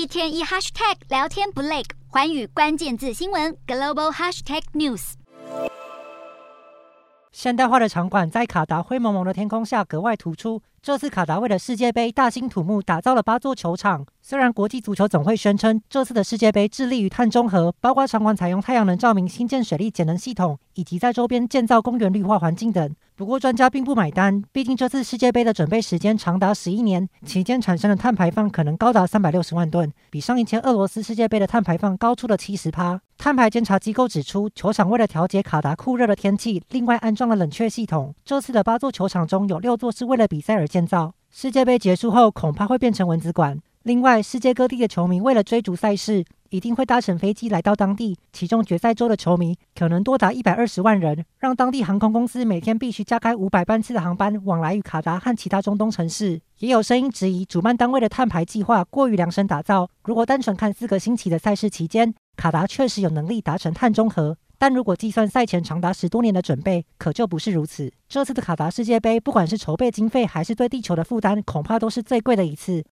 一天一 hashtag 聊天不累，环宇关键字新闻 global hashtag news。现代化的场馆在卡达灰蒙蒙的天空下格外突出。这次卡达为了世界杯大兴土木，打造了八座球场。虽然国际足球总会宣称这次的世界杯致力于碳中和，包括场馆采用太阳能照明、新建水利节能系统，以及在周边建造公园绿化环境等。不过专家并不买单，毕竟这次世界杯的准备时间长达十一年，期间产生的碳排放可能高达三百六十万吨，比上一届俄罗斯世界杯的碳排放高出了七十趴。碳排监察机构指出，球场为了调节卡达酷热的天气，另外安装了冷却系统。这次的八座球场中有六座是为了比赛而建造。世界杯结束后，恐怕会变成蚊子馆。另外，世界各地的球迷为了追逐赛事，一定会搭乘飞机来到当地。其中，决赛周的球迷可能多达一百二十万人，让当地航空公司每天必须加开五百班次的航班往来于卡达和其他中东城市。也有声音质疑主办单位的碳排计划过于量身打造。如果单纯看四个星期的赛事期间，卡达确实有能力达成碳中和。但如果计算赛前长达十多年的准备，可就不是如此。这次的卡达世界杯，不管是筹备经费还是对地球的负担，恐怕都是最贵的一次。